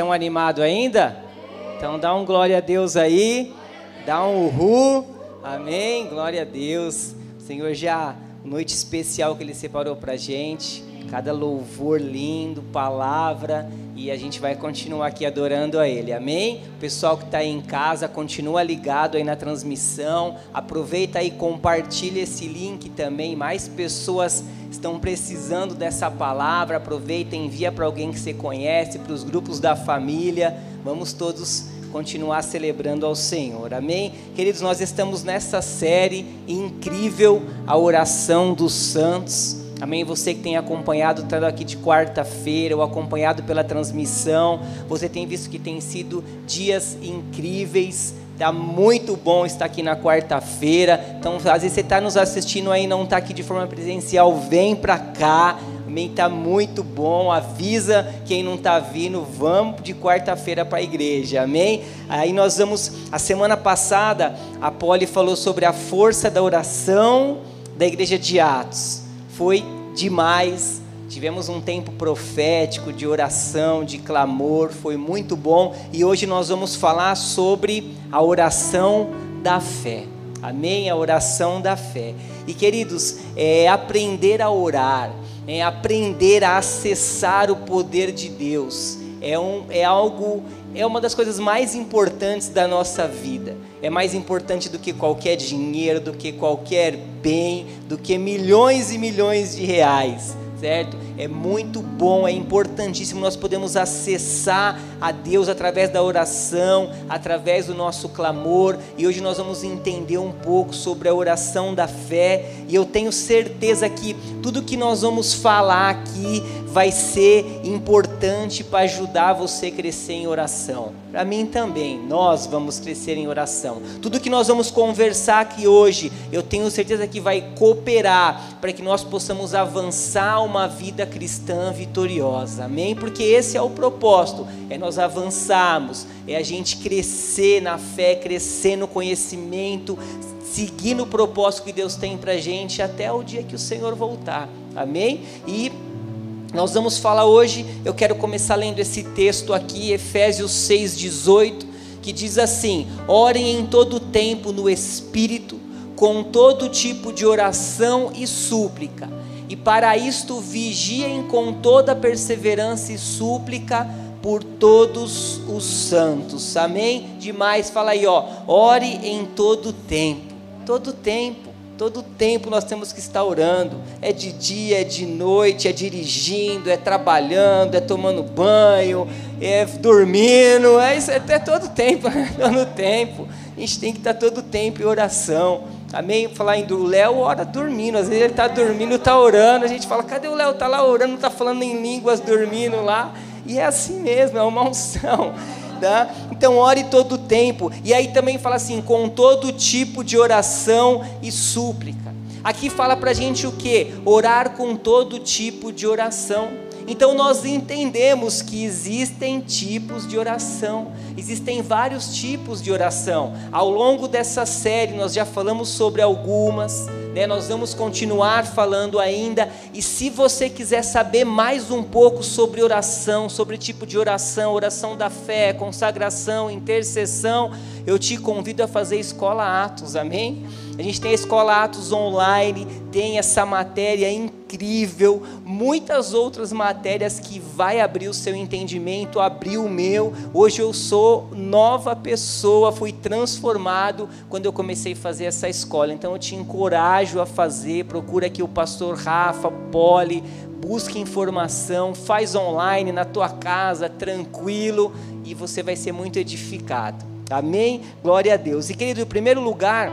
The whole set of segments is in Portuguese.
Estão animados ainda? Então dá um glória a Deus aí. Dá um uhul. Amém. Glória a Deus. Senhor já noite especial que ele separou pra gente. Cada louvor lindo, palavra, e a gente vai continuar aqui adorando a Ele, amém? O pessoal que está aí em casa, continua ligado aí na transmissão, aproveita aí, compartilha esse link também, mais pessoas estão precisando dessa palavra, aproveita, envia para alguém que você conhece, para os grupos da família, vamos todos continuar celebrando ao Senhor, amém? Queridos, nós estamos nessa série incrível, a oração dos santos, Amém. Você que tem acompanhado, estando aqui de quarta-feira, ou acompanhado pela transmissão, você tem visto que tem sido dias incríveis. Tá muito bom estar aqui na quarta-feira. Então, às vezes você está nos assistindo aí, não está aqui de forma presencial, vem para cá. Amém. Tá muito bom. Avisa quem não está vindo, vamos de quarta-feira para a igreja. Amém. Aí nós vamos. A semana passada a Polly falou sobre a força da oração da igreja de Atos foi demais. Tivemos um tempo profético de oração, de clamor, foi muito bom. E hoje nós vamos falar sobre a oração da fé. Amém? A oração da fé. E queridos, é aprender a orar, é aprender a acessar o poder de Deus. É, um, é algo é uma das coisas mais importantes da nossa vida. É mais importante do que qualquer dinheiro, do que qualquer bem, do que milhões e milhões de reais certo? É muito bom, é importantíssimo. Nós podemos acessar a Deus através da oração, através do nosso clamor. E hoje nós vamos entender um pouco sobre a oração da fé. E eu tenho certeza que tudo que nós vamos falar aqui vai ser importante para ajudar você a crescer em oração. Para mim também, nós vamos crescer em oração. Tudo que nós vamos conversar aqui hoje, eu tenho certeza que vai cooperar para que nós possamos avançar uma vida cristã vitoriosa. Amém? Porque esse é o propósito, é nós avançarmos, é a gente crescer na fé, crescer no conhecimento, seguir no propósito que Deus tem para gente até o dia que o Senhor voltar. Amém? E nós vamos falar hoje, eu quero começar lendo esse texto aqui, Efésios 6,18, que diz assim: Orem em todo tempo no Espírito, com todo tipo de oração e súplica, e para isto vigiem com toda perseverança e súplica por todos os santos. Amém? Demais, fala aí, ó. Ore em todo tempo, todo tempo. Todo tempo nós temos que estar orando. É de dia, é de noite, é dirigindo, é trabalhando, é tomando banho, é dormindo. É isso até todo tempo, todo tempo. A gente tem que estar todo tempo em oração. Amém? Falar em o Léo ora dormindo. Às vezes ele está dormindo, está orando. A gente fala, cadê o Léo? Está lá orando, está falando em línguas, dormindo lá. E é assim mesmo, é uma unção. Então ore todo o tempo. E aí também fala assim, com todo tipo de oração e súplica. Aqui fala para gente o que? Orar com todo tipo de oração. Então nós entendemos que existem tipos de oração, existem vários tipos de oração. Ao longo dessa série nós já falamos sobre algumas, né? Nós vamos continuar falando ainda. E se você quiser saber mais um pouco sobre oração, sobre tipo de oração, oração da fé, consagração, intercessão, eu te convido a fazer escola Atos, amém? A gente tem a escola Atos online, tem essa matéria incrível, muitas outras matérias que vai abrir o seu entendimento, abriu o meu. Hoje eu sou nova pessoa, fui transformado quando eu comecei a fazer essa escola. Então eu te encorajo a fazer, procura aqui o pastor Rafa, Poli, busque informação, faz online na tua casa, tranquilo, e você vai ser muito edificado. Amém? Glória a Deus. E querido, em primeiro lugar,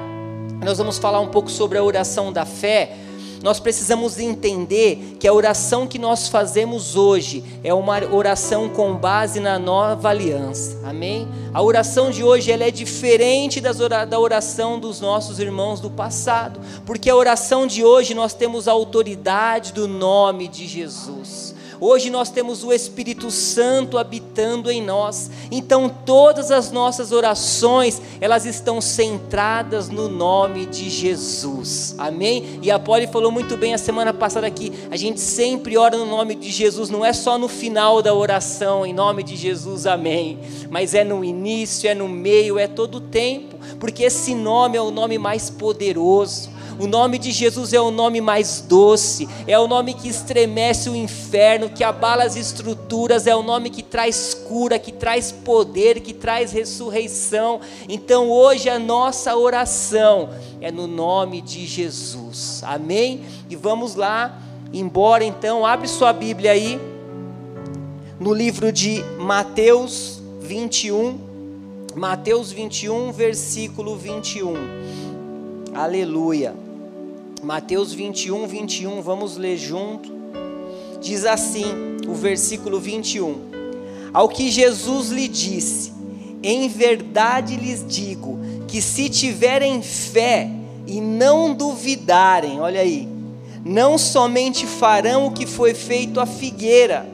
nós vamos falar um pouco sobre a oração da fé. Nós precisamos entender que a oração que nós fazemos hoje é uma oração com base na nova aliança. Amém? A oração de hoje ela é diferente da oração dos nossos irmãos do passado, porque a oração de hoje nós temos a autoridade do nome de Jesus. Hoje nós temos o Espírito Santo habitando em nós. Então todas as nossas orações, elas estão centradas no nome de Jesus. Amém? E a Poli falou muito bem a semana passada aqui, a gente sempre ora no nome de Jesus, não é só no final da oração, em nome de Jesus, amém. Mas é no início, é no meio, é todo o tempo, porque esse nome é o nome mais poderoso. O nome de Jesus é o nome mais doce, é o nome que estremece o inferno, que abala as estruturas, é o nome que traz cura, que traz poder, que traz ressurreição. Então hoje a nossa oração é no nome de Jesus. Amém? E vamos lá, embora então, abre sua Bíblia aí no livro de Mateus 21, Mateus 21, versículo 21. Aleluia. Mateus 21, 21, vamos ler junto. Diz assim, o versículo 21. Ao que Jesus lhe disse: Em verdade lhes digo que se tiverem fé e não duvidarem, olha aí, não somente farão o que foi feito à figueira,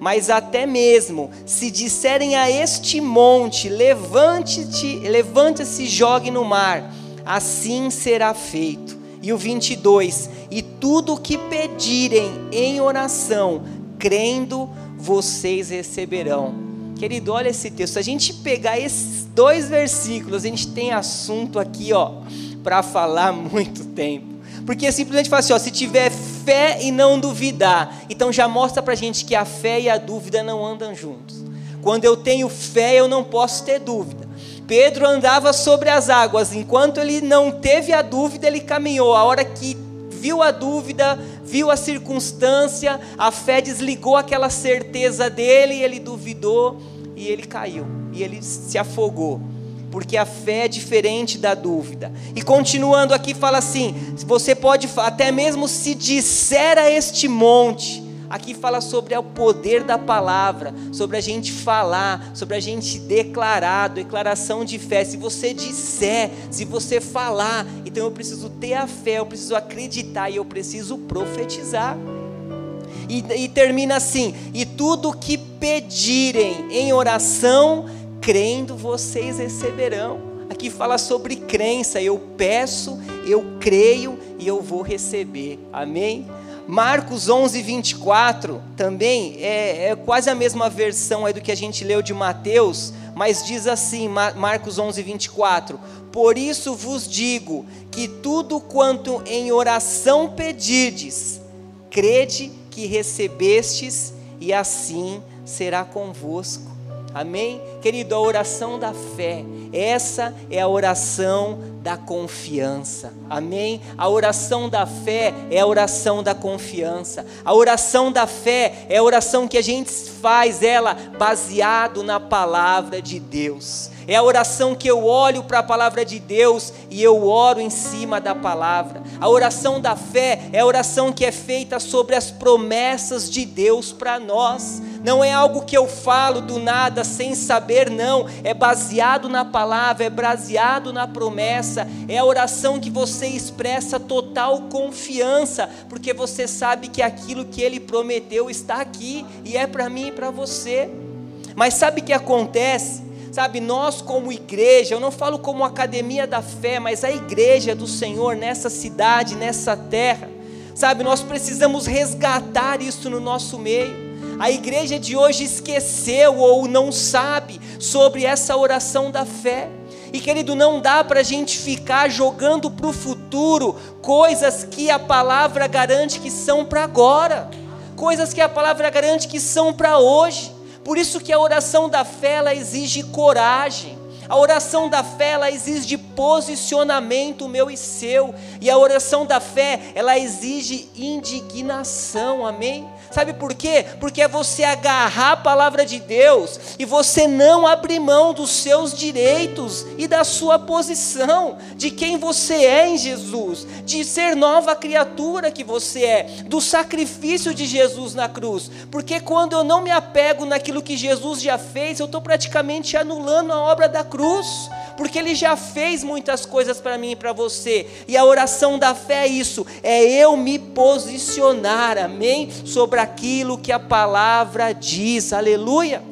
mas até mesmo se disserem a este monte: levante-te, levante-se, jogue no mar, assim será feito. E o 22: E tudo o que pedirem em oração, crendo, vocês receberão. Querido, olha esse texto. Se a gente pegar esses dois versículos, a gente tem assunto aqui, ó, para falar muito tempo. Porque simplesmente fala assim, ó, se tiver fé e não duvidar, então já mostra para a gente que a fé e a dúvida não andam juntos. Quando eu tenho fé, eu não posso ter dúvida. Pedro andava sobre as águas, enquanto ele não teve a dúvida, ele caminhou. A hora que viu a dúvida, viu a circunstância, a fé desligou aquela certeza dele, ele duvidou e ele caiu, e ele se afogou. Porque a fé é diferente da dúvida. E continuando aqui, fala assim: você pode até mesmo se disser a este monte, Aqui fala sobre o poder da palavra, sobre a gente falar, sobre a gente declarar, declaração de fé. Se você disser, se você falar, então eu preciso ter a fé, eu preciso acreditar e eu preciso profetizar. E, e termina assim: e tudo que pedirem em oração, crendo, vocês receberão. Aqui fala sobre crença. Eu peço, eu creio e eu vou receber. Amém? Marcos 11, 24 também é, é, quase a mesma versão aí do que a gente leu de Mateus, mas diz assim, Marcos 11, 24: Por isso vos digo que tudo quanto em oração pedirdes, crede que recebestes, e assim será convosco. Amém? Querido, a oração da fé, essa é a oração da confiança. Amém? A oração da fé é a oração da confiança. A oração da fé é a oração que a gente faz ela baseado na palavra de Deus. É a oração que eu olho para a palavra de Deus e eu oro em cima da palavra. A oração da fé é a oração que é feita sobre as promessas de Deus para nós. Não é algo que eu falo do nada sem saber, não. É baseado na palavra, é baseado na promessa. É a oração que você expressa total confiança, porque você sabe que aquilo que ele prometeu está aqui e é para mim e para você. Mas sabe o que acontece? Sabe, nós como igreja, eu não falo como academia da fé, mas a igreja do Senhor nessa cidade, nessa terra, sabe, nós precisamos resgatar isso no nosso meio. A igreja de hoje esqueceu ou não sabe sobre essa oração da fé. E querido, não dá para a gente ficar jogando para o futuro coisas que a palavra garante que são para agora, coisas que a palavra garante que são para hoje. Por isso que a oração da fé ela exige coragem. A oração da fé ela exige posicionamento meu e seu, e a oração da fé ela exige indignação. Amém? Sabe por quê? Porque é você agarrar a palavra de Deus e você não abrir mão dos seus direitos e da sua posição, de quem você é em Jesus, de ser nova criatura que você é, do sacrifício de Jesus na cruz. Porque quando eu não me apego naquilo que Jesus já fez, eu estou praticamente anulando a obra da cruz porque Ele já fez muitas coisas para mim e para você. E a oração da fé é isso, é eu me posicionar, amém, sobre aquilo que a palavra diz. Aleluia.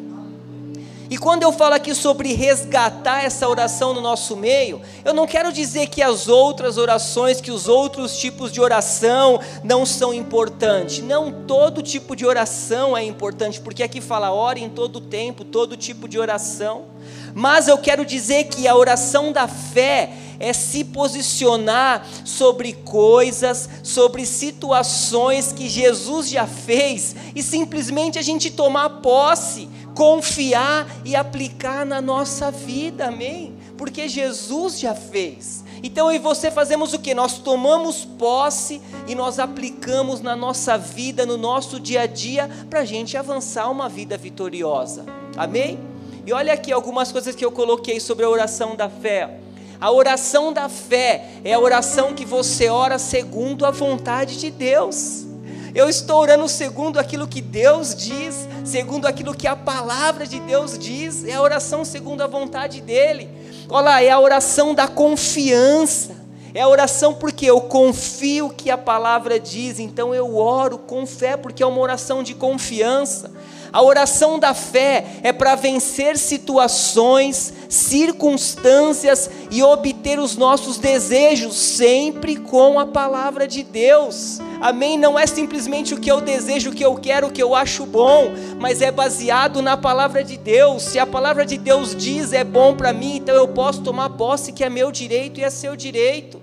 E quando eu falo aqui sobre resgatar essa oração no nosso meio, eu não quero dizer que as outras orações, que os outros tipos de oração não são importantes. Não todo tipo de oração é importante, porque aqui fala ore em todo tempo, todo tipo de oração. Mas eu quero dizer que a oração da fé é se posicionar sobre coisas, sobre situações que Jesus já fez e simplesmente a gente tomar posse confiar e aplicar na nossa vida, amém? Porque Jesus já fez. Então eu e você fazemos o que? Nós tomamos posse e nós aplicamos na nossa vida, no nosso dia a dia, para a gente avançar uma vida vitoriosa, amém? E olha aqui algumas coisas que eu coloquei sobre a oração da fé. A oração da fé é a oração que você ora segundo a vontade de Deus. Eu estou orando segundo aquilo que Deus diz, segundo aquilo que a palavra de Deus diz, é a oração segundo a vontade dEle. Olha lá, é a oração da confiança. É a oração porque eu confio que a palavra diz, então eu oro com fé, porque é uma oração de confiança. A oração da fé é para vencer situações, circunstâncias e obter os nossos desejos, sempre com a palavra de Deus. Amém? Não é simplesmente o que eu desejo, o que eu quero, o que eu acho bom, mas é baseado na palavra de Deus. Se a palavra de Deus diz é bom para mim, então eu posso tomar posse que é meu direito e é seu direito.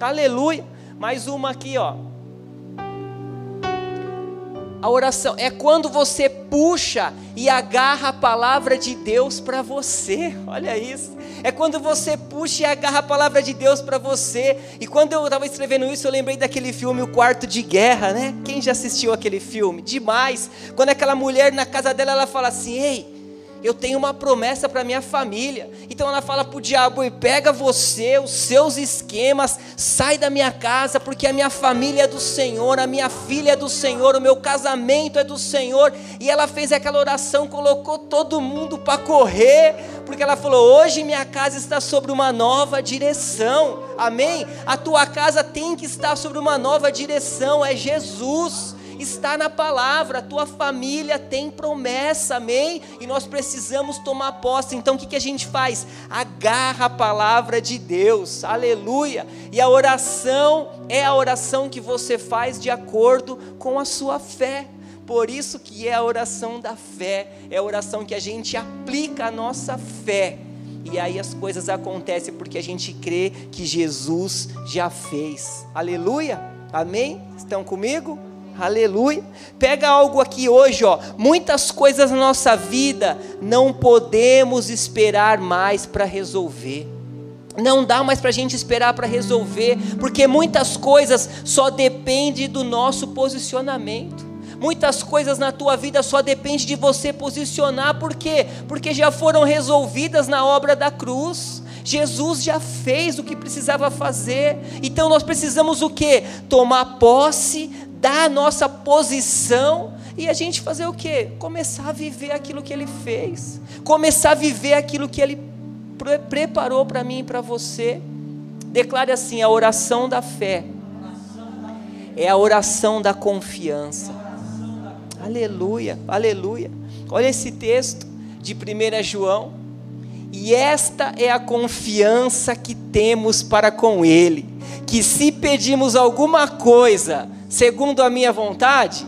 Aleluia. Mais uma aqui, ó. A oração é quando você puxa e agarra a palavra de Deus para você. Olha isso. É quando você puxa e agarra a palavra de Deus para você. E quando eu estava escrevendo isso, eu lembrei daquele filme O Quarto de Guerra, né? Quem já assistiu aquele filme? Demais. Quando aquela mulher na casa dela, ela fala assim: "Ei, eu tenho uma promessa para minha família. Então ela fala para o diabo: e pega você, os seus esquemas, sai da minha casa, porque a minha família é do Senhor, a minha filha é do Senhor, o meu casamento é do Senhor. E ela fez aquela oração, colocou todo mundo para correr, porque ela falou: hoje minha casa está sobre uma nova direção. Amém? A tua casa tem que estar sobre uma nova direção, é Jesus está na palavra, a tua família tem promessa, amém? E nós precisamos tomar posse. Então o que, que a gente faz? Agarra a palavra de Deus, aleluia. E a oração é a oração que você faz de acordo com a sua fé. Por isso que é a oração da fé, é a oração que a gente aplica a nossa fé. E aí as coisas acontecem porque a gente crê que Jesus já fez. Aleluia. Amém? Estão comigo? Aleluia. Pega algo aqui hoje, ó. Muitas coisas na nossa vida não podemos esperar mais para resolver. Não dá mais para a gente esperar para resolver, porque muitas coisas só dependem do nosso posicionamento. Muitas coisas na tua vida só depende de você posicionar, por quê? Porque já foram resolvidas na obra da cruz. Jesus já fez o que precisava fazer. Então nós precisamos o quê? Tomar posse dar a nossa posição e a gente fazer o quê? Começar a viver aquilo que Ele fez, começar a viver aquilo que Ele pre preparou para mim e para você. Declare assim: a oração da fé é a oração da confiança. Aleluia, aleluia. Olha esse texto de 1 João. E esta é a confiança que temos para com Ele, que se pedimos alguma coisa, segundo a minha vontade,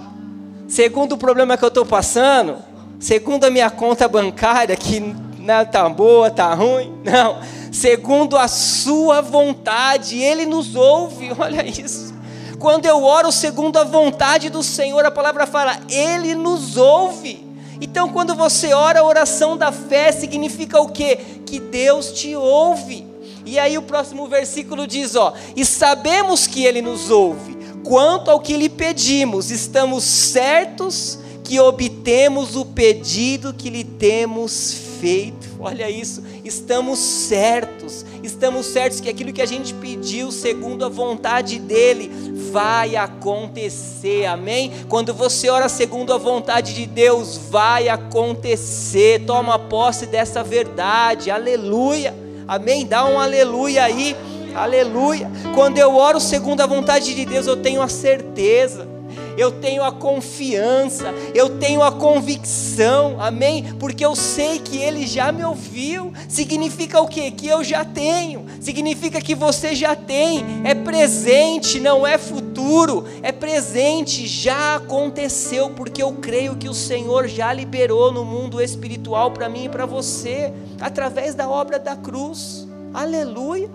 segundo o problema que eu estou passando, segundo a minha conta bancária, que não está boa, está ruim, não, segundo a sua vontade, Ele nos ouve, olha isso. Quando eu oro segundo a vontade do Senhor, a palavra fala, Ele nos ouve. Então, quando você ora a oração da fé, significa o quê? Que Deus te ouve. E aí o próximo versículo diz, ó, e sabemos que Ele nos ouve quanto ao que lhe pedimos, estamos certos que obtemos o pedido que lhe temos feito. Olha isso, estamos certos, estamos certos que aquilo que a gente pediu, segundo a vontade dEle, vai acontecer, amém? Quando você ora segundo a vontade de Deus, vai acontecer, toma posse dessa verdade, aleluia, Amém? Dá um aleluia aí. Aleluia. Quando eu oro segundo a vontade de Deus, eu tenho a certeza. Eu tenho a confiança, eu tenho a convicção, amém? Porque eu sei que Ele já me ouviu. Significa o quê? Que eu já tenho, significa que você já tem, é presente, não é futuro, é presente, já aconteceu, porque eu creio que o Senhor já liberou no mundo espiritual para mim e para você, através da obra da cruz, aleluia,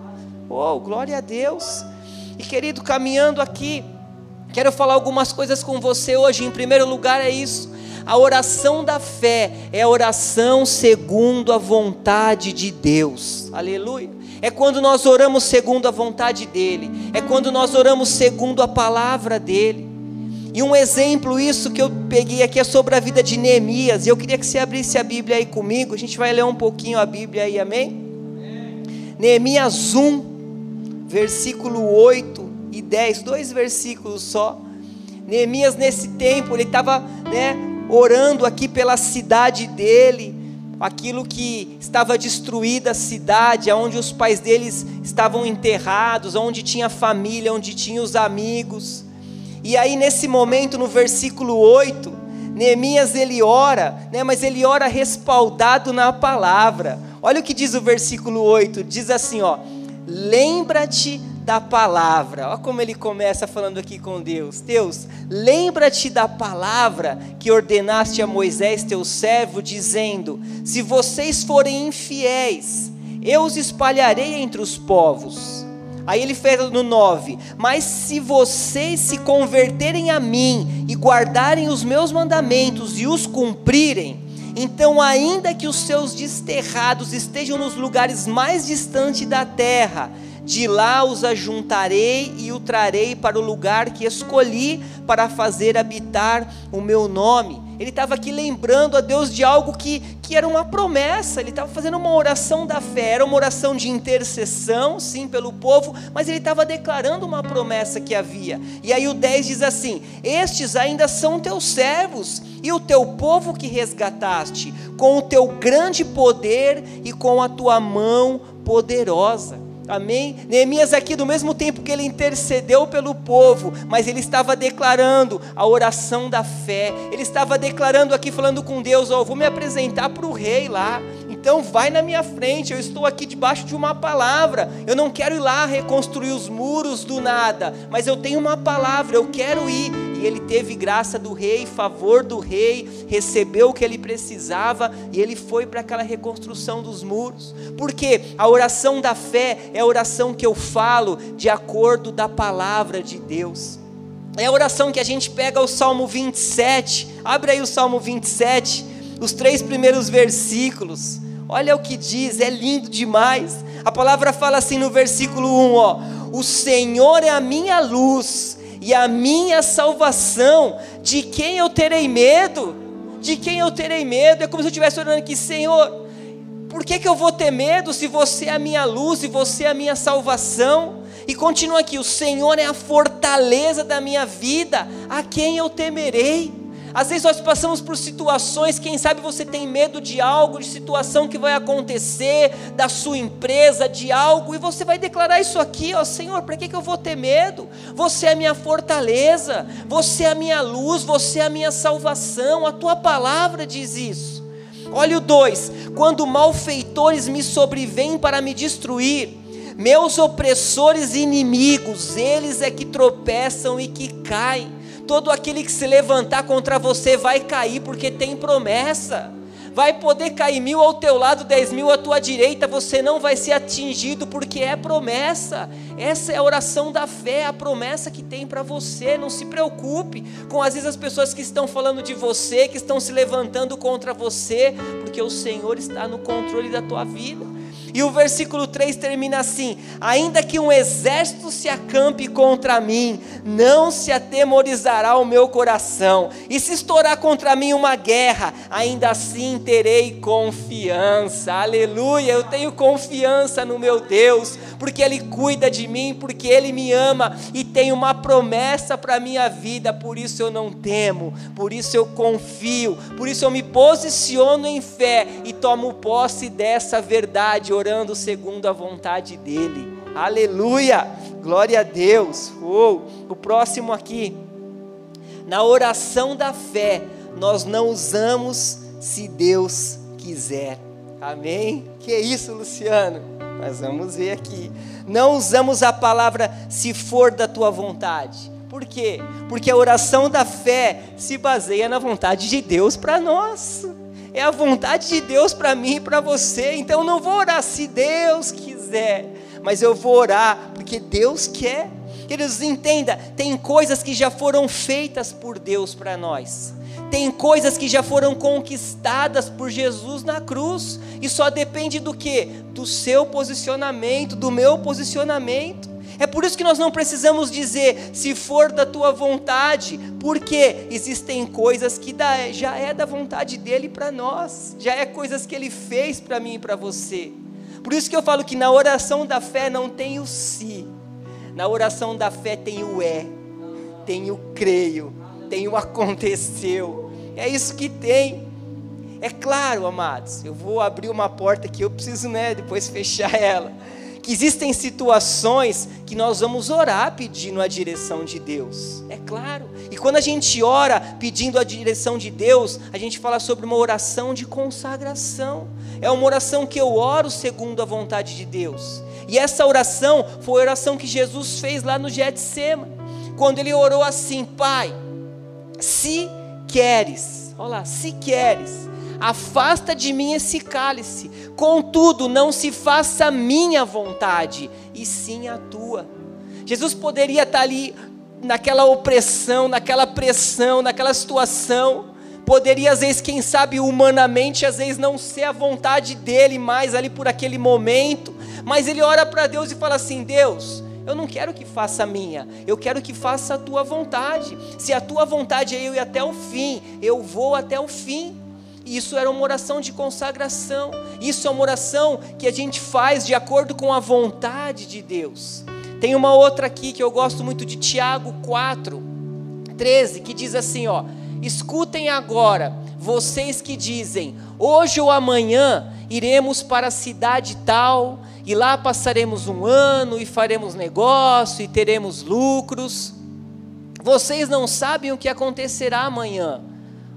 oh, glória a Deus. E querido, caminhando aqui, Quero falar algumas coisas com você hoje. Em primeiro lugar, é isso. A oração da fé é a oração segundo a vontade de Deus. Aleluia. É quando nós oramos segundo a vontade dEle. É quando nós oramos segundo a palavra dEle. E um exemplo, isso que eu peguei aqui é sobre a vida de Neemias. E eu queria que você abrisse a Bíblia aí comigo. A gente vai ler um pouquinho a Bíblia aí, amém? amém. Neemias 1, versículo 8 e 10, dois versículos só. Neemias, nesse tempo, ele estava né, orando aqui pela cidade dele, aquilo que estava destruída a cidade, onde os pais deles estavam enterrados, onde tinha família, onde tinha os amigos. E aí, nesse momento, no versículo 8, Neemias ele ora, né, mas ele ora respaldado na palavra. Olha o que diz o versículo 8: diz assim, ó. Lembra-te da palavra. Olha como ele começa falando aqui com Deus. Deus, lembra-te da palavra que ordenaste a Moisés, teu servo, dizendo: Se vocês forem infiéis, eu os espalharei entre os povos. Aí ele fez no 9: Mas se vocês se converterem a mim e guardarem os meus mandamentos e os cumprirem, então, ainda que os seus desterrados estejam nos lugares mais distantes da terra, de lá os ajuntarei e o trarei para o lugar que escolhi para fazer habitar o meu nome. Ele estava aqui lembrando a Deus de algo que, que era uma promessa, ele estava fazendo uma oração da fé, era uma oração de intercessão, sim, pelo povo, mas ele estava declarando uma promessa que havia. E aí o 10 diz assim: Estes ainda são teus servos e o teu povo que resgataste, com o teu grande poder e com a tua mão poderosa. Amém? Neemias aqui, do mesmo tempo que ele intercedeu pelo povo, mas ele estava declarando a oração da fé. Ele estava declarando aqui, falando com Deus: Ó, oh, vou me apresentar para o rei lá. Então vai na minha frente, eu estou aqui debaixo de uma palavra. Eu não quero ir lá reconstruir os muros do nada, mas eu tenho uma palavra, eu quero ir. Ele teve graça do rei, favor do rei, recebeu o que ele precisava e ele foi para aquela reconstrução dos muros. Porque a oração da fé é a oração que eu falo de acordo da palavra de Deus. É a oração que a gente pega o Salmo 27. Abre aí o Salmo 27, os três primeiros versículos. Olha o que diz, é lindo demais. A palavra fala assim no versículo 1, ó: O Senhor é a minha luz e a minha salvação. De quem eu terei medo? De quem eu terei medo? É como se eu estivesse orando aqui, Senhor. Por que, que eu vou ter medo se você é a minha luz e você é a minha salvação? E continua aqui: o Senhor é a fortaleza da minha vida, a quem eu temerei? Às vezes nós passamos por situações, quem sabe você tem medo de algo, de situação que vai acontecer, da sua empresa, de algo, e você vai declarar isso aqui, ó Senhor, para que, que eu vou ter medo? Você é a minha fortaleza, você é a minha luz, você é a minha salvação, a tua palavra diz isso. Olha o 2: quando malfeitores me sobrevêm para me destruir, meus opressores e inimigos, eles é que tropeçam e que caem. Todo aquele que se levantar contra você vai cair, porque tem promessa. Vai poder cair mil ao teu lado, dez mil à tua direita, você não vai ser atingido, porque é promessa. Essa é a oração da fé, a promessa que tem para você. Não se preocupe com às vezes as pessoas que estão falando de você, que estão se levantando contra você, porque o Senhor está no controle da tua vida. E o versículo 3 termina assim: Ainda que um exército se acampe contra mim, não se atemorizará o meu coração. E se estourar contra mim uma guerra, ainda assim terei confiança. Aleluia! Eu tenho confiança no meu Deus, porque Ele cuida de mim, porque Ele me ama e tem uma promessa para a minha vida, por isso eu não temo, por isso eu confio, por isso eu me posiciono em fé e tomo posse dessa verdade, orando segundo a vontade dEle. Aleluia! Glória a Deus! Oh, o próximo aqui. Na oração da fé, nós não usamos se Deus quiser. Amém? Que isso, Luciano? Nós vamos ver aqui. Não usamos a palavra se for da tua vontade. Por quê? Porque a oração da fé se baseia na vontade de Deus para nós. É a vontade de Deus para mim e para você. Então eu não vou orar se Deus quiser, mas eu vou orar porque Deus quer. Queridos, entenda, tem coisas que já foram feitas por Deus para nós. Tem coisas que já foram conquistadas por Jesus na cruz, e só depende do que? Do seu posicionamento, do meu posicionamento. É por isso que nós não precisamos dizer se for da tua vontade, porque existem coisas que já é da vontade dele para nós, já é coisas que ele fez para mim e para você. Por isso que eu falo que na oração da fé não tem o se, na oração da fé tem o é, tem o creio, tem o aconteceu. É isso que tem. É claro, amados, eu vou abrir uma porta que eu preciso, né, depois fechar ela. Que existem situações que nós vamos orar pedindo a direção de Deus. É claro. E quando a gente ora pedindo a direção de Deus, a gente fala sobre uma oração de consagração. É uma oração que eu oro segundo a vontade de Deus. E essa oração foi a oração que Jesus fez lá no Getsema, quando ele orou assim: Pai, se queres, olha lá, se queres, afasta de mim esse cálice, contudo, não se faça a minha vontade, e sim a tua. Jesus poderia estar ali naquela opressão, naquela pressão, naquela situação, poderia às vezes, quem sabe humanamente, às vezes não ser a vontade dele mais ali por aquele momento, mas ele ora para Deus e fala assim: Deus, eu não quero que faça a minha, eu quero que faça a tua vontade. Se a tua vontade é eu ir até o fim, eu vou até o fim. Isso era uma oração de consagração. Isso é uma oração que a gente faz de acordo com a vontade de Deus. Tem uma outra aqui que eu gosto muito de Tiago 4, 13, que diz assim: ó, escutem agora, vocês que dizem, hoje ou amanhã iremos para a cidade tal e lá passaremos um ano e faremos negócio e teremos lucros. Vocês não sabem o que acontecerá amanhã.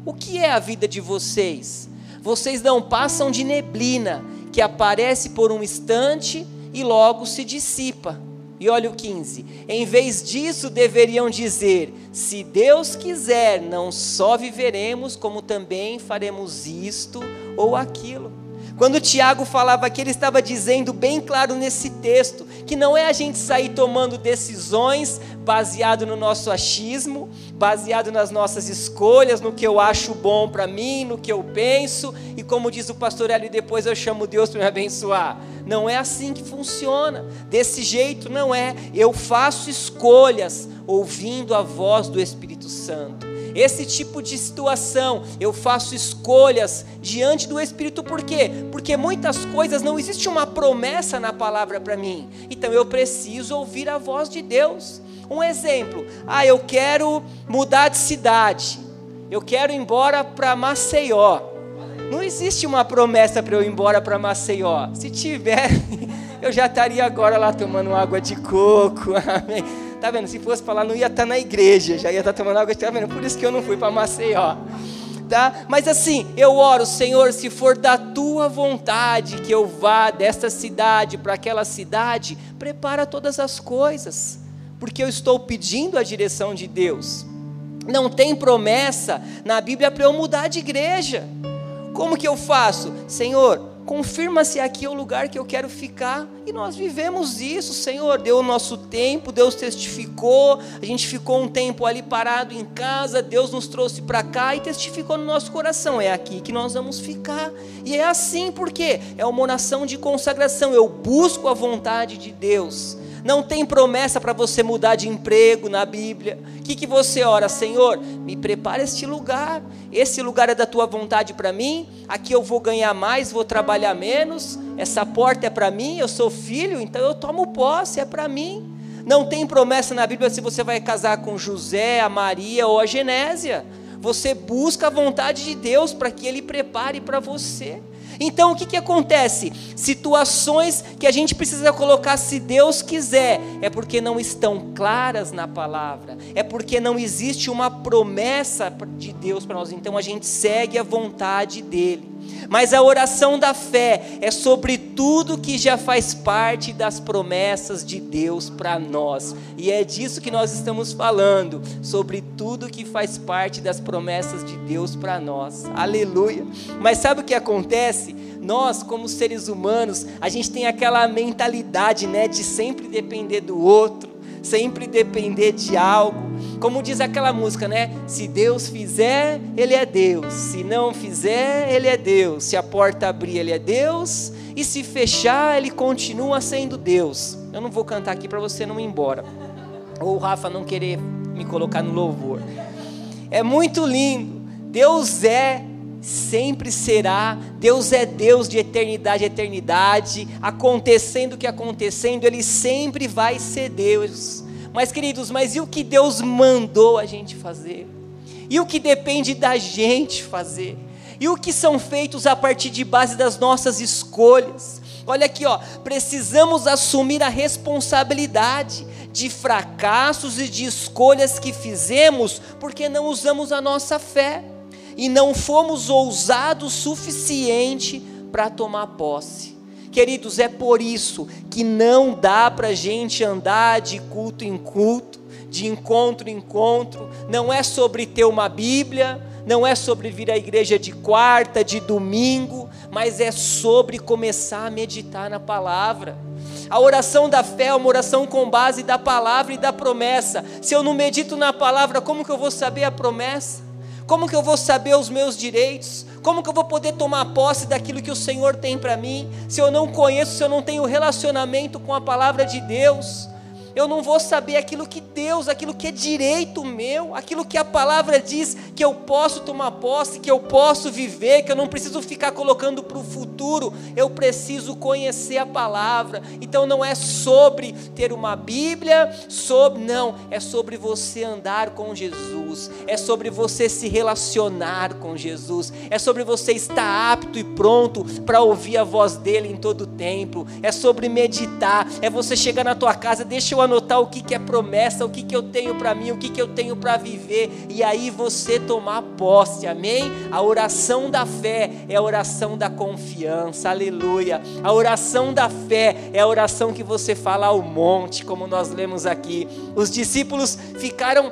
O que é a vida de vocês? Vocês não passam de neblina que aparece por um instante e logo se dissipa. E olha o 15: em vez disso, deveriam dizer: se Deus quiser, não só viveremos, como também faremos isto ou aquilo. Quando Tiago falava aqui, ele estava dizendo bem claro nesse texto que não é a gente sair tomando decisões baseado no nosso achismo, baseado nas nossas escolhas, no que eu acho bom para mim, no que eu penso, e como diz o pastor Hélio, depois eu chamo Deus para me abençoar. Não é assim que funciona. Desse jeito não é. Eu faço escolhas ouvindo a voz do Espírito Santo. Esse tipo de situação, eu faço escolhas diante do Espírito, por quê? Porque muitas coisas não existe uma promessa na palavra para mim, então eu preciso ouvir a voz de Deus. Um exemplo, ah, eu quero mudar de cidade, eu quero ir embora para Maceió. Não existe uma promessa para eu ir embora para Maceió. Se tiver, eu já estaria agora lá tomando água de coco. Amém Tá vendo? Se fosse lá, não ia estar tá na igreja, já ia estar tá tomando água. Tá vendo? Por isso que eu não fui para Maceió. Tá? Mas assim, eu oro, Senhor, se for da tua vontade que eu vá desta cidade para aquela cidade, prepara todas as coisas, porque eu estou pedindo a direção de Deus. Não tem promessa na Bíblia para eu mudar de igreja. Como que eu faço? Senhor, confirma se aqui é o lugar que eu quero ficar. E nós vivemos isso, Senhor. Deu o nosso tempo, Deus testificou. A gente ficou um tempo ali parado em casa, Deus nos trouxe para cá e testificou no nosso coração. É aqui que nós vamos ficar. E é assim porque é uma oração de consagração. Eu busco a vontade de Deus. Não tem promessa para você mudar de emprego na Bíblia. O que, que você ora, Senhor? Me prepara este lugar. Esse lugar é da tua vontade para mim. Aqui eu vou ganhar mais, vou trabalhar menos. Essa porta é para mim. Eu sou filho, então eu tomo posse, é para mim. Não tem promessa na Bíblia se você vai casar com José, a Maria ou a Genésia. Você busca a vontade de Deus para que Ele prepare para você. Então o que, que acontece? Situações que a gente precisa colocar se Deus quiser, é porque não estão claras na palavra, é porque não existe uma promessa de Deus para nós, então a gente segue a vontade dEle. Mas a oração da fé é sobre tudo que já faz parte das promessas de Deus para nós. E é disso que nós estamos falando, sobre tudo que faz parte das promessas de Deus para nós. Aleluia. Mas sabe o que acontece? Nós, como seres humanos, a gente tem aquela mentalidade, né, de sempre depender do outro, sempre depender de algo. Como diz aquela música, né? Se Deus fizer, Ele é Deus. Se não fizer, Ele é Deus. Se a porta abrir, Ele é Deus. E se fechar, Ele continua sendo Deus. Eu não vou cantar aqui para você não ir embora. Ou o Rafa não querer me colocar no louvor. É muito lindo. Deus é sempre será. Deus é Deus de eternidade a eternidade. Acontecendo o que acontecendo, Ele sempre vai ser Deus. Mas, queridos, mas e o que Deus mandou a gente fazer? E o que depende da gente fazer? E o que são feitos a partir de base das nossas escolhas? Olha aqui, ó, precisamos assumir a responsabilidade de fracassos e de escolhas que fizemos porque não usamos a nossa fé e não fomos ousados suficiente para tomar posse. Queridos, é por isso que não dá para a gente andar de culto em culto, de encontro em encontro, não é sobre ter uma Bíblia, não é sobre vir à igreja de quarta, de domingo, mas é sobre começar a meditar na palavra. A oração da fé é uma oração com base da palavra e da promessa. Se eu não medito na palavra, como que eu vou saber a promessa? Como que eu vou saber os meus direitos? Como que eu vou poder tomar posse daquilo que o Senhor tem para mim? Se eu não conheço, se eu não tenho relacionamento com a palavra de Deus? Eu não vou saber aquilo que Deus, aquilo que é direito meu, aquilo que a palavra diz que eu posso tomar posse, que eu posso viver, que eu não preciso ficar colocando para o futuro, eu preciso conhecer a palavra. Então não é sobre ter uma Bíblia, sobre não, é sobre você andar com Jesus, é sobre você se relacionar com Jesus, é sobre você estar apto e pronto para ouvir a voz dele em todo o tempo, é sobre meditar, é você chegar na tua casa, deixa eu anotar o que, que é promessa, o que, que eu tenho para mim, o que, que eu tenho para viver, e aí você tomar posse, amém? A oração da fé é a oração da confiança, aleluia. A oração da fé é a oração que você fala ao monte, como nós lemos aqui. Os discípulos ficaram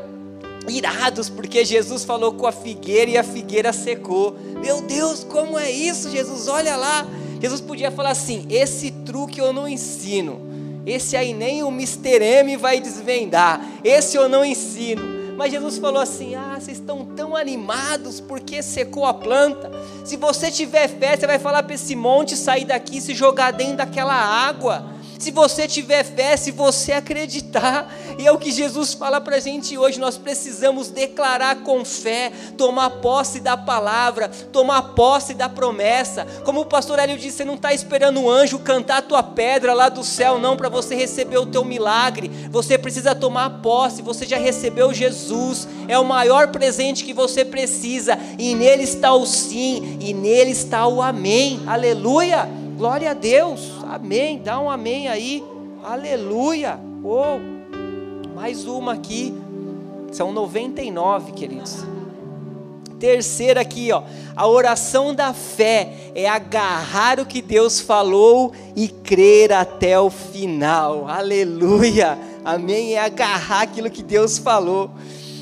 irados porque Jesus falou com a figueira e a figueira secou. Meu Deus, como é isso, Jesus? Olha lá. Jesus podia falar assim: esse truque eu não ensino. Esse aí nem o Mr. M vai desvendar. Esse eu não ensino. Mas Jesus falou assim: Ah, vocês estão tão animados porque secou a planta. Se você tiver fé, você vai falar para esse monte sair daqui e se jogar dentro daquela água. Se você tiver fé, se você acreditar, e é o que Jesus fala para a gente hoje, nós precisamos declarar com fé, tomar posse da palavra, tomar posse da promessa. Como o pastor Hélio disse, você não está esperando um anjo cantar a tua pedra lá do céu, não, para você receber o teu milagre. Você precisa tomar posse, você já recebeu Jesus, é o maior presente que você precisa, e nele está o sim, e nele está o amém. Aleluia! Glória a Deus. Amém. Dá um amém aí. Aleluia. Oh, mais uma aqui. São 99, queridos. Terceira aqui, ó. A oração da fé é agarrar o que Deus falou e crer até o final. Aleluia. Amém. É agarrar aquilo que Deus falou.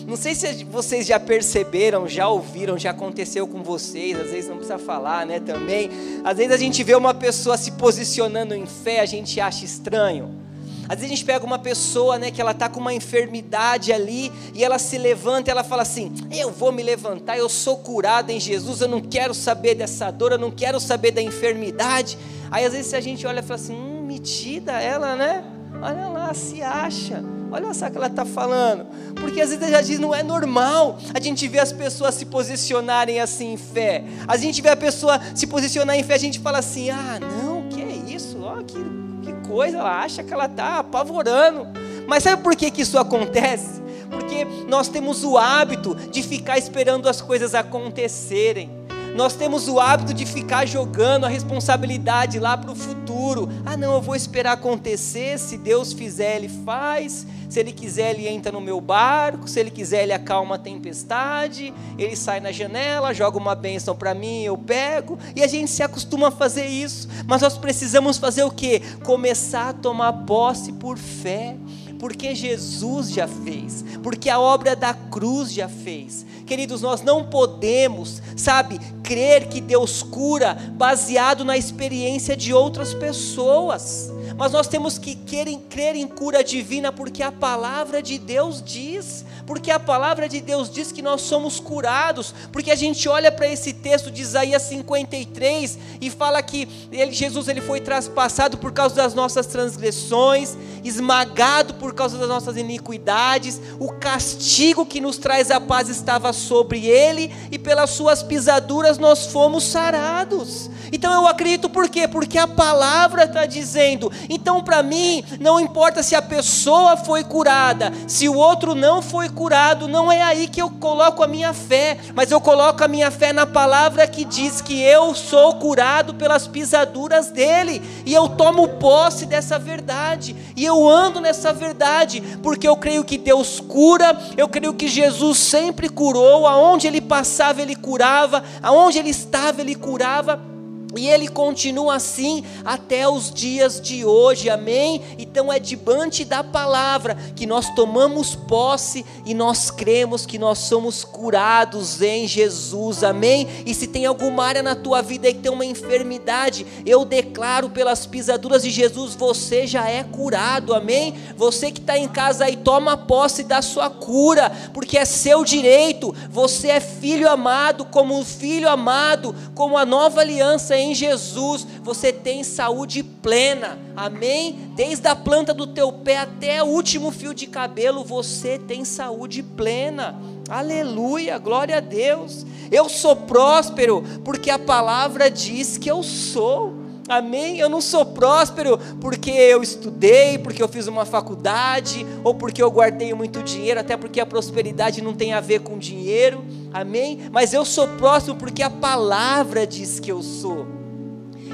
Não sei se vocês já perceberam, já ouviram, já aconteceu com vocês, às vezes não precisa falar, né, também. Às vezes a gente vê uma pessoa se posicionando em fé, a gente acha estranho. Às vezes a gente pega uma pessoa, né, que ela tá com uma enfermidade ali e ela se levanta, ela fala assim: "Eu vou me levantar, eu sou curada em Jesus, eu não quero saber dessa dor, eu não quero saber da enfermidade". Aí às vezes a gente olha e fala assim: "Hum, metida ela, né? Olha lá, se acha. Olha só o que ela está falando. Porque às vezes já diz, não é normal a gente ver as pessoas se posicionarem assim em fé. A gente vê a pessoa se posicionar em fé, a gente fala assim, ah, não, que é isso? Ó, que, que coisa, ela acha que ela está apavorando. Mas sabe por que, que isso acontece? Porque nós temos o hábito de ficar esperando as coisas acontecerem. Nós temos o hábito de ficar jogando a responsabilidade lá para o futuro. Ah, não, eu vou esperar acontecer. Se Deus fizer, Ele faz. Se Ele quiser, Ele entra no meu barco. Se Ele quiser, Ele acalma a tempestade. Ele sai na janela, joga uma bênção para mim, eu pego. E a gente se acostuma a fazer isso. Mas nós precisamos fazer o quê? Começar a tomar posse por fé porque Jesus já fez, porque a obra da cruz já fez. Queridos, nós não podemos, sabe, crer que Deus cura baseado na experiência de outras pessoas. Mas nós temos que crer em cura divina porque a palavra de Deus diz porque a palavra de Deus diz que nós somos curados, porque a gente olha para esse texto de Isaías 53 e fala que ele, Jesus ele foi traspassado por causa das nossas transgressões, esmagado por causa das nossas iniquidades, o castigo que nos traz a paz estava sobre ele e pelas suas pisaduras nós fomos sarados. Então eu acredito por quê? Porque a palavra está dizendo. Então para mim não importa se a pessoa foi curada, se o outro não foi curado, não é aí que eu coloco a minha fé, mas eu coloco a minha fé na palavra que diz que eu sou curado pelas pisaduras dele, e eu tomo posse dessa verdade, e eu ando nessa verdade, porque eu creio que Deus cura, eu creio que Jesus sempre curou, aonde ele passava ele curava, aonde ele estava ele curava. E ele continua assim até os dias de hoje, amém? Então é diante da palavra que nós tomamos posse e nós cremos que nós somos curados em Jesus, amém? E se tem alguma área na tua vida que tem uma enfermidade, eu declaro pelas pisaduras de Jesus, você já é curado, amém? Você que está em casa aí, toma posse da sua cura, porque é seu direito, você é filho amado, como um filho amado, como a nova aliança em Jesus você tem saúde plena, amém? Desde a planta do teu pé até o último fio de cabelo, você tem saúde plena, aleluia, glória a Deus. Eu sou próspero porque a palavra diz que eu sou. Amém? Eu não sou próspero porque eu estudei, porque eu fiz uma faculdade, ou porque eu guardei muito dinheiro, até porque a prosperidade não tem a ver com dinheiro. Amém? Mas eu sou próspero porque a palavra diz que eu sou.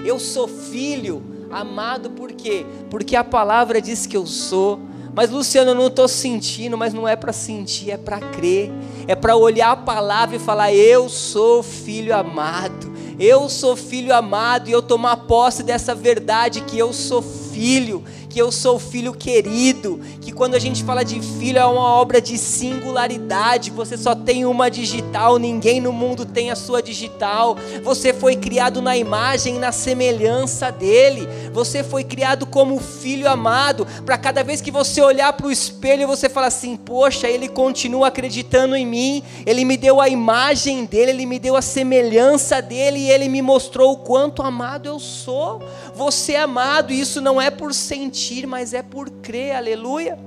Eu sou filho amado por quê? Porque a palavra diz que eu sou. Mas Luciano, eu não estou sentindo, mas não é para sentir, é para crer. É para olhar a palavra e falar: Eu sou filho amado. Eu sou filho amado e eu tomar posse dessa verdade que eu sou filho que eu sou filho querido, que quando a gente fala de filho é uma obra de singularidade, você só tem uma digital, ninguém no mundo tem a sua digital. Você foi criado na imagem e na semelhança dele. Você foi criado como filho amado, para cada vez que você olhar para o espelho você fala assim: "Poxa, ele continua acreditando em mim. Ele me deu a imagem dele, ele me deu a semelhança dele e ele me mostrou o quanto amado eu sou. Você é amado, e isso não é por sentir sentir, mas é por crer, aleluia.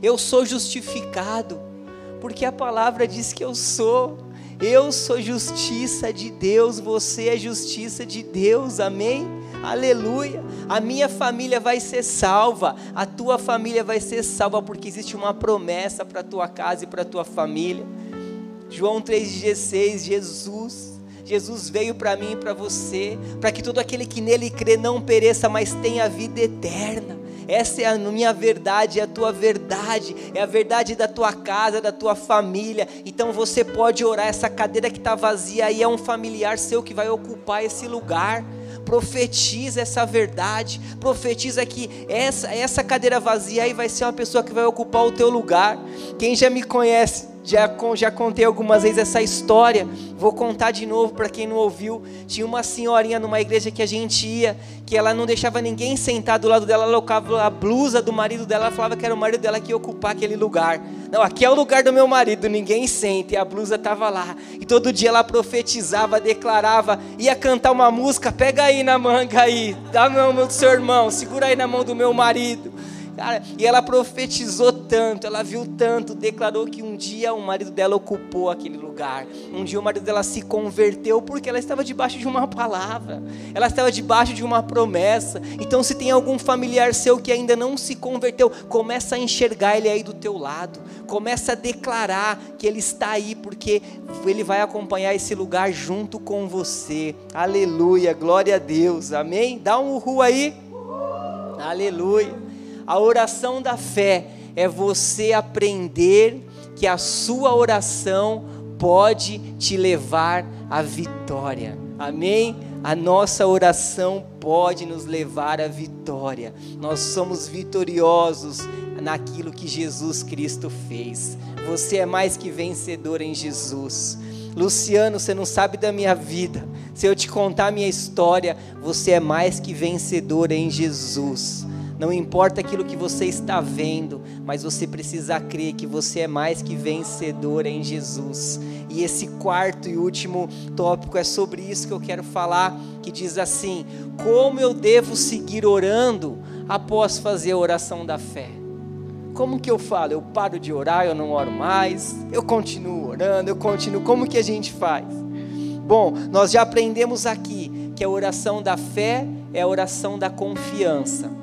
Eu sou justificado, porque a palavra diz que eu sou. Eu sou justiça de Deus, você é justiça de Deus, amém? Aleluia. A minha família vai ser salva, a tua família vai ser salva, porque existe uma promessa para a tua casa e para a tua família. João 3,16, Jesus Jesus veio para mim e para você, para que todo aquele que nele crê não pereça, mas tenha vida eterna. Essa é a minha verdade, é a tua verdade, é a verdade da tua casa, da tua família. Então você pode orar. Essa cadeira que está vazia aí é um familiar seu que vai ocupar esse lugar. Profetiza essa verdade, profetiza que essa, essa cadeira vazia aí vai ser uma pessoa que vai ocupar o teu lugar. Quem já me conhece já, já contei algumas vezes essa história, vou contar de novo para quem não ouviu. Tinha uma senhorinha numa igreja que a gente ia, que ela não deixava ninguém sentar do lado dela, ela colocava a blusa do marido dela, ela falava que era o marido dela que ia ocupar aquele lugar. Não, aqui é o lugar do meu marido, ninguém senta, e a blusa estava lá. E todo dia ela profetizava, declarava, ia cantar uma música, pega aí na manga aí, dá a mão do seu irmão, segura aí na mão do meu marido. Cara, e ela profetizou tanto, ela viu tanto, declarou que um dia o marido dela ocupou aquele lugar. Um dia o marido dela se converteu porque ela estava debaixo de uma palavra, ela estava debaixo de uma promessa. Então, se tem algum familiar seu que ainda não se converteu, começa a enxergar ele aí do teu lado, começa a declarar que ele está aí, porque ele vai acompanhar esse lugar junto com você. Aleluia, glória a Deus, amém? Dá um uhul aí. Aleluia. A oração da fé é você aprender que a sua oração pode te levar à vitória. Amém? A nossa oração pode nos levar à vitória. Nós somos vitoriosos naquilo que Jesus Cristo fez. Você é mais que vencedor em Jesus. Luciano, você não sabe da minha vida. Se eu te contar a minha história, você é mais que vencedor em Jesus. Não importa aquilo que você está vendo, mas você precisa crer que você é mais que vencedor em Jesus. E esse quarto e último tópico é sobre isso que eu quero falar, que diz assim: como eu devo seguir orando após fazer a oração da fé? Como que eu falo? Eu paro de orar, eu não oro mais, eu continuo orando, eu continuo. Como que a gente faz? Bom, nós já aprendemos aqui que a oração da fé é a oração da confiança.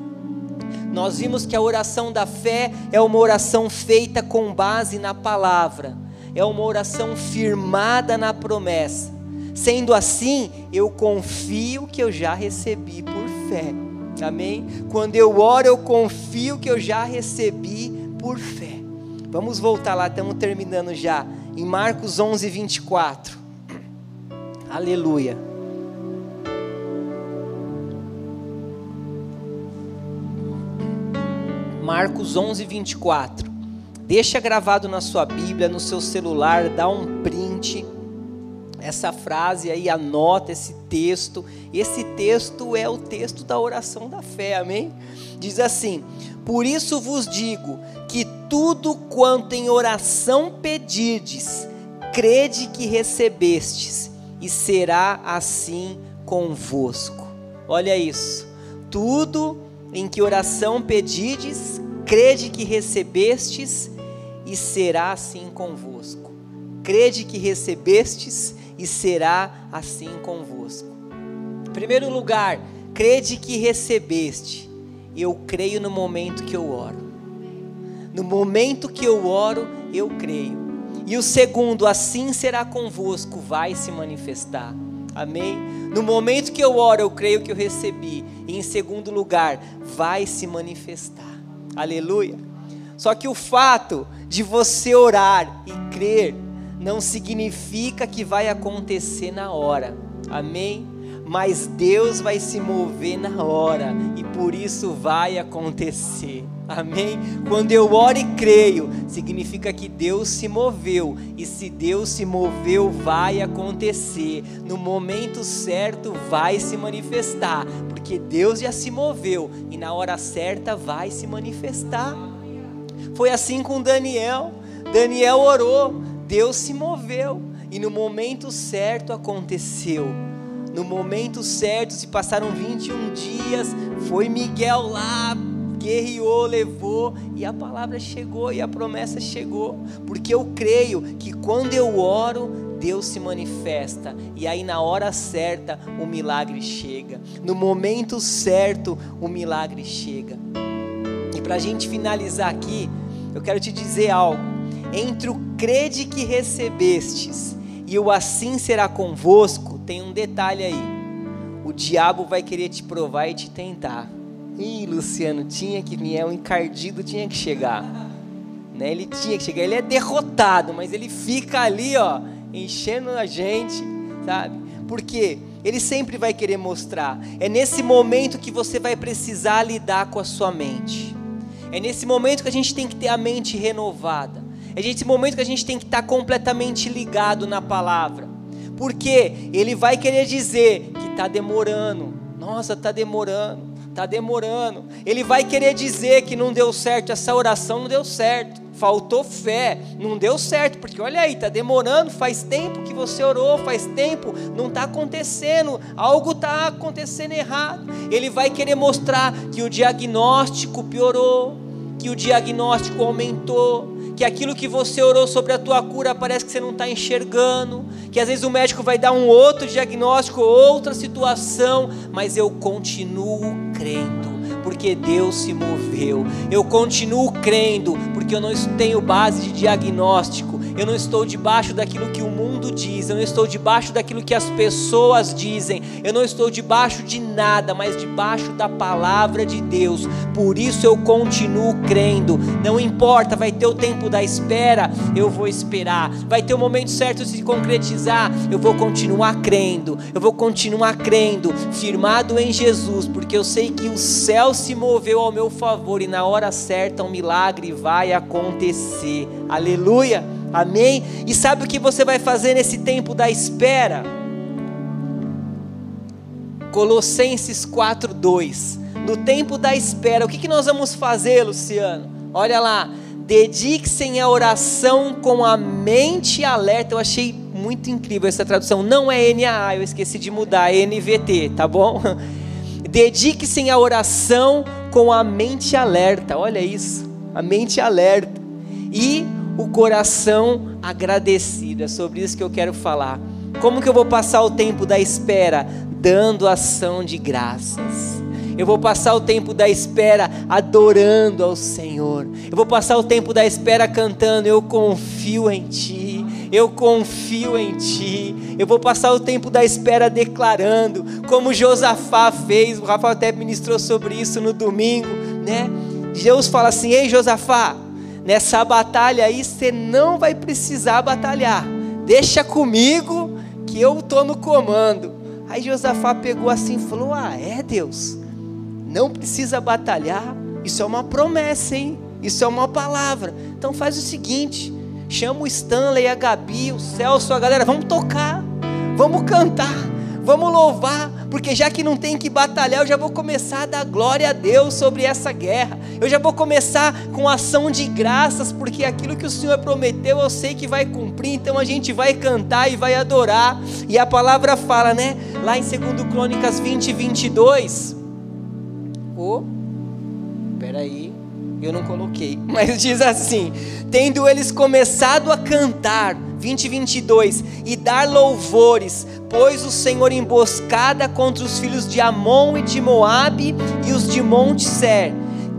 Nós vimos que a oração da fé é uma oração feita com base na palavra, é uma oração firmada na promessa. Sendo assim, eu confio que eu já recebi por fé. Amém? Quando eu oro, eu confio que eu já recebi por fé. Vamos voltar lá, estamos terminando já. Em Marcos 11, 24. Aleluia. Marcos 11, 24. Deixa gravado na sua Bíblia, no seu celular, dá um print. Essa frase aí, anota esse texto. Esse texto é o texto da oração da fé, amém? Diz assim: Por isso vos digo que tudo quanto em oração pedirdes, crede que recebestes, e será assim convosco. Olha isso. Tudo em que oração pedides, crede que recebestes e será assim convosco. Crede que recebestes e será assim convosco. Em primeiro lugar, crede que recebeste. Eu creio no momento que eu oro. No momento que eu oro, eu creio. E o segundo, assim será convosco, vai se manifestar. Amém? No momento que eu oro, eu creio que eu recebi. E em segundo lugar, vai se manifestar. Aleluia. Só que o fato de você orar e crer não significa que vai acontecer na hora. Amém? Mas Deus vai se mover na hora e por isso vai acontecer. Amém? Quando eu oro e creio, significa que Deus se moveu. E se Deus se moveu, vai acontecer. No momento certo, vai se manifestar. Porque Deus já se moveu. E na hora certa, vai se manifestar. Foi assim com Daniel. Daniel orou, Deus se moveu. E no momento certo aconteceu. No momento certo, se passaram 21 dias, foi Miguel lá guerreou, levou e a palavra chegou e a promessa chegou, porque eu creio que quando eu oro, Deus se manifesta e aí na hora certa o milagre chega, no momento certo o milagre chega. E para a gente finalizar aqui, eu quero te dizer algo: entre o crede que recebestes e o assim será convosco, tem um detalhe aí. O diabo vai querer te provar e te tentar. Ih, Luciano, tinha que vir, é um encardido tinha que chegar. Né? Ele tinha que chegar, ele é derrotado, mas ele fica ali, ó, enchendo a gente, sabe? Porque ele sempre vai querer mostrar. É nesse momento que você vai precisar lidar com a sua mente. É nesse momento que a gente tem que ter a mente renovada. É nesse momento que a gente tem que estar completamente ligado na palavra. Porque ele vai querer dizer que está demorando. Nossa, está demorando está demorando. Ele vai querer dizer que não deu certo, essa oração não deu certo. Faltou fé, não deu certo, porque olha aí, está demorando, faz tempo que você orou, faz tempo, não está acontecendo, algo está acontecendo errado. Ele vai querer mostrar que o diagnóstico piorou, que o diagnóstico aumentou, que aquilo que você orou sobre a tua cura parece que você não está enxergando, que às vezes o médico vai dar um outro diagnóstico, outra situação, mas eu continuo crendo porque Deus se moveu. Eu continuo crendo, porque eu não tenho base de diagnóstico. Eu não estou debaixo daquilo que o mundo diz, eu não estou debaixo daquilo que as pessoas dizem, eu não estou debaixo de nada, mas debaixo da palavra de Deus. Por isso eu continuo crendo. Não importa, vai ter o tempo da espera, eu vou esperar. Vai ter o momento certo de se concretizar, eu vou continuar crendo. Eu vou continuar crendo, firmado em Jesus, porque eu sei que o céu se moveu ao meu favor e na hora certa um milagre vai acontecer. Aleluia! Amém? E sabe o que você vai fazer nesse tempo da espera? Colossenses 4:2. No tempo da espera, o que, nós vamos fazer, Luciano? Olha lá, dedique-se à oração com a mente alerta. Eu achei muito incrível essa tradução. Não é NAA, eu esqueci de mudar, é NVT, tá bom? Dedique-se à oração com a mente alerta. Olha isso, a mente alerta. E o coração agradecido. É sobre isso que eu quero falar. Como que eu vou passar o tempo da espera? Dando ação de graças. Eu vou passar o tempo da espera adorando ao Senhor. Eu vou passar o tempo da espera cantando: Eu confio em Ti. Eu confio em Ti. Eu vou passar o tempo da espera declarando, como Josafá fez. O Rafa até ministrou sobre isso no domingo, né? Deus fala assim: Ei, Josafá, Nessa batalha aí você não vai precisar batalhar. Deixa comigo que eu tô no comando. Aí Josafá pegou assim e falou: Ah, é Deus? Não precisa batalhar. Isso é uma promessa, hein? Isso é uma palavra. Então faz o seguinte: chama o Stanley, a Gabi, o Celso, a galera, vamos tocar, vamos cantar, vamos louvar, porque já que não tem que batalhar, eu já vou começar a dar glória a Deus sobre essa guerra. Eu já vou começar com ação de graças, porque aquilo que o Senhor prometeu eu sei que vai cumprir, então a gente vai cantar e vai adorar. E a palavra fala, né? Lá em 2 Crônicas 20, 22. Oh, peraí, eu não coloquei, mas diz assim: tendo eles começado a cantar, 20, 22, e dar louvores, pôs o Senhor emboscada contra os filhos de Amon e de Moabe e os de Monte Ser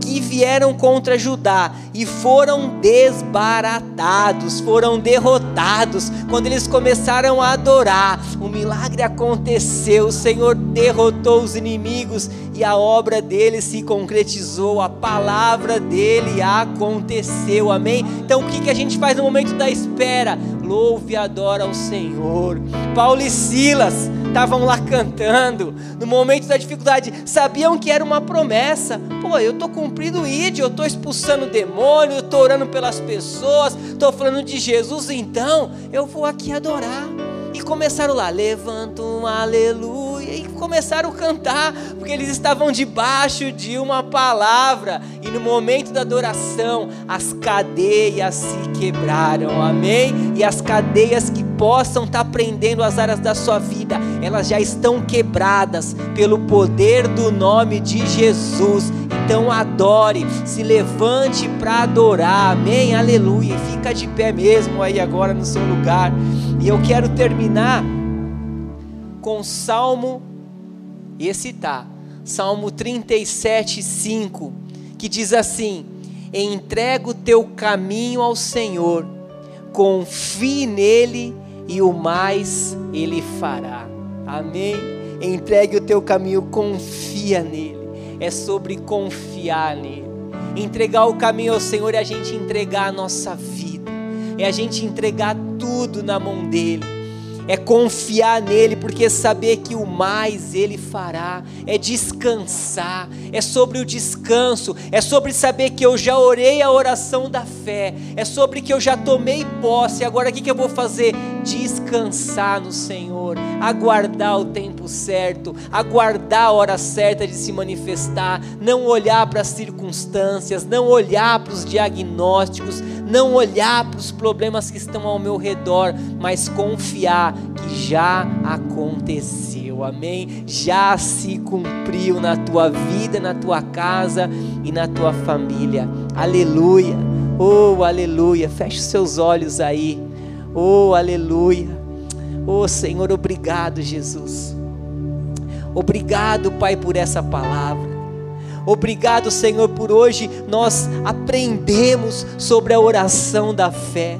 que vieram contra Judá e foram desbaratados, foram derrotados. Quando eles começaram a adorar, o milagre aconteceu, o Senhor derrotou os inimigos e a obra dele se concretizou, a palavra dele aconteceu, amém? Então o que, que a gente faz no momento da espera? Louve e adora ao Senhor. Paulo e Silas estavam lá cantando, no momento da dificuldade, sabiam que era uma promessa. Pô, eu estou cumprindo o ID, eu estou expulsando o demônio, estou orando pelas pessoas, estou falando de Jesus, então eu vou aqui adorar. E começaram lá, levanta um aleluia, e começaram a cantar, porque eles estavam debaixo de uma palavra, e no momento da adoração, as cadeias se quebraram, amém? E as cadeias que possam estar prendendo as áreas da sua vida, elas já estão quebradas pelo poder do nome de Jesus. Então adore, se levante para adorar, amém? Aleluia. Fica de pé mesmo aí agora no seu lugar. E eu quero terminar com Salmo, esse tá, Salmo 37, 5, que diz assim: Entrega o teu caminho ao Senhor, confie nele e o mais ele fará. Amém? Entregue o teu caminho, confia nele. É sobre confiar nele. Entregar o caminho ao Senhor é a gente entregar a nossa vida, é a gente entregar tudo na mão dele é confiar nele, porque saber que o mais ele fará, é descansar, é sobre o descanso, é sobre saber que eu já orei a oração da fé, é sobre que eu já tomei posse, agora o que, que eu vou fazer? Descansar no Senhor, aguardar o tempo certo, aguardar a hora certa de se manifestar, não olhar para as circunstâncias, não olhar para os diagnósticos, não olhar para os problemas que estão ao meu redor, mas confiar que já aconteceu, amém? Já se cumpriu na tua vida, na tua casa e na tua família, Aleluia. Oh, aleluia. Feche os seus olhos aí. Oh, aleluia. Oh, Senhor, obrigado, Jesus. Obrigado, Pai, por essa palavra. Obrigado, Senhor, por hoje nós aprendemos sobre a oração da fé.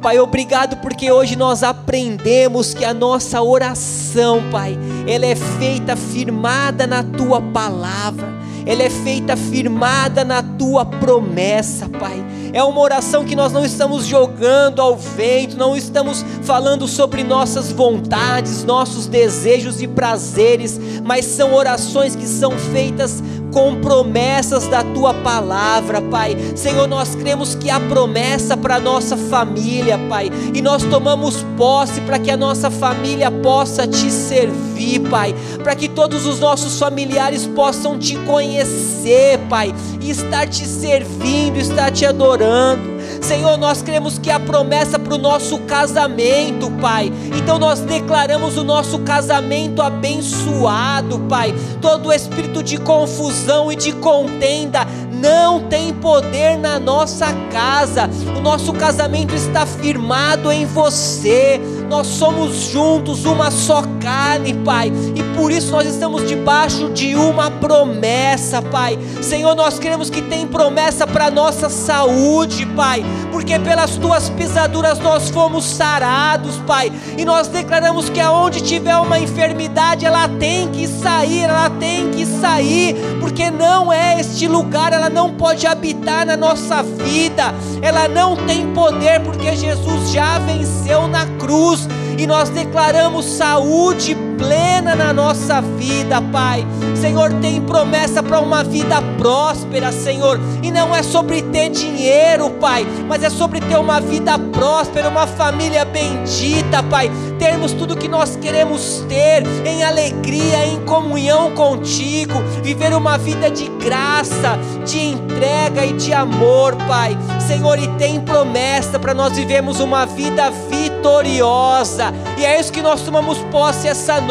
Pai, obrigado porque hoje nós aprendemos que a nossa oração, Pai, ela é feita firmada na tua palavra ela é feita firmada na tua promessa, Pai. É uma oração que nós não estamos jogando ao vento, não estamos falando sobre nossas vontades, nossos desejos e prazeres, mas são orações que são feitas com promessas da tua palavra, Pai. Senhor, nós cremos que há promessa para nossa família, Pai, e nós tomamos posse para que a nossa família possa te servir, Pai, para que todos os nossos familiares possam te conhecer, Pai, e estar te servindo, estar te adorando. Senhor, nós cremos que há promessa para o nosso casamento, Pai. Então nós declaramos o nosso casamento abençoado, Pai. Todo espírito de confusão e de contenda não tem poder na nossa casa. O nosso casamento está firmado em você. Nós somos juntos uma só carne, Pai, e por isso nós estamos debaixo de uma promessa, Pai. Senhor, nós queremos que tem promessa para nossa saúde, Pai, porque pelas tuas pisaduras nós fomos sarados, Pai, e nós declaramos que aonde tiver uma enfermidade, ela tem que sair, ela tem que sair, porque não é este lugar, ela não pode habitar na nossa vida, ela não tem poder, porque Jesus já venceu na cruz e nós declaramos saúde plena na nossa vida, Pai. Senhor, tem promessa para uma vida próspera, Senhor, e não é sobre ter dinheiro, Pai, mas é sobre ter uma vida próspera, uma família bendita, Pai. Termos tudo que nós queremos ter em alegria, em comunhão contigo, viver uma vida de graça, de entrega e de amor, Pai. Senhor, e tem promessa para nós vivermos uma vida vitoriosa, e é isso que nós tomamos posse essa noite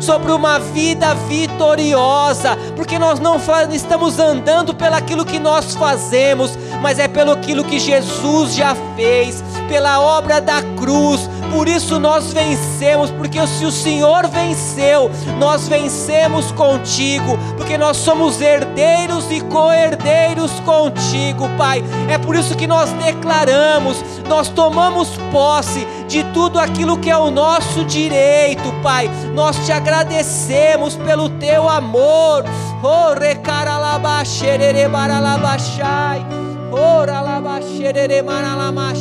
sobre uma vida vitoriosa, porque nós não estamos andando pelaquilo que nós fazemos, mas é pelo aquilo que Jesus já fez, pela obra da cruz. Por isso nós vencemos, porque se o Senhor venceu, nós vencemos contigo, porque nós somos herdeiros e co-herdeiros contigo, Pai. É por isso que nós declaramos, nós tomamos posse de tudo aquilo que é o nosso direito, Pai. Nós te agradecemos pelo teu amor. Oh, recaralabaxerere baralabachai. Ora labaxerere maralama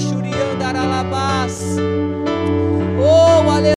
alabas. Oh, aleluia.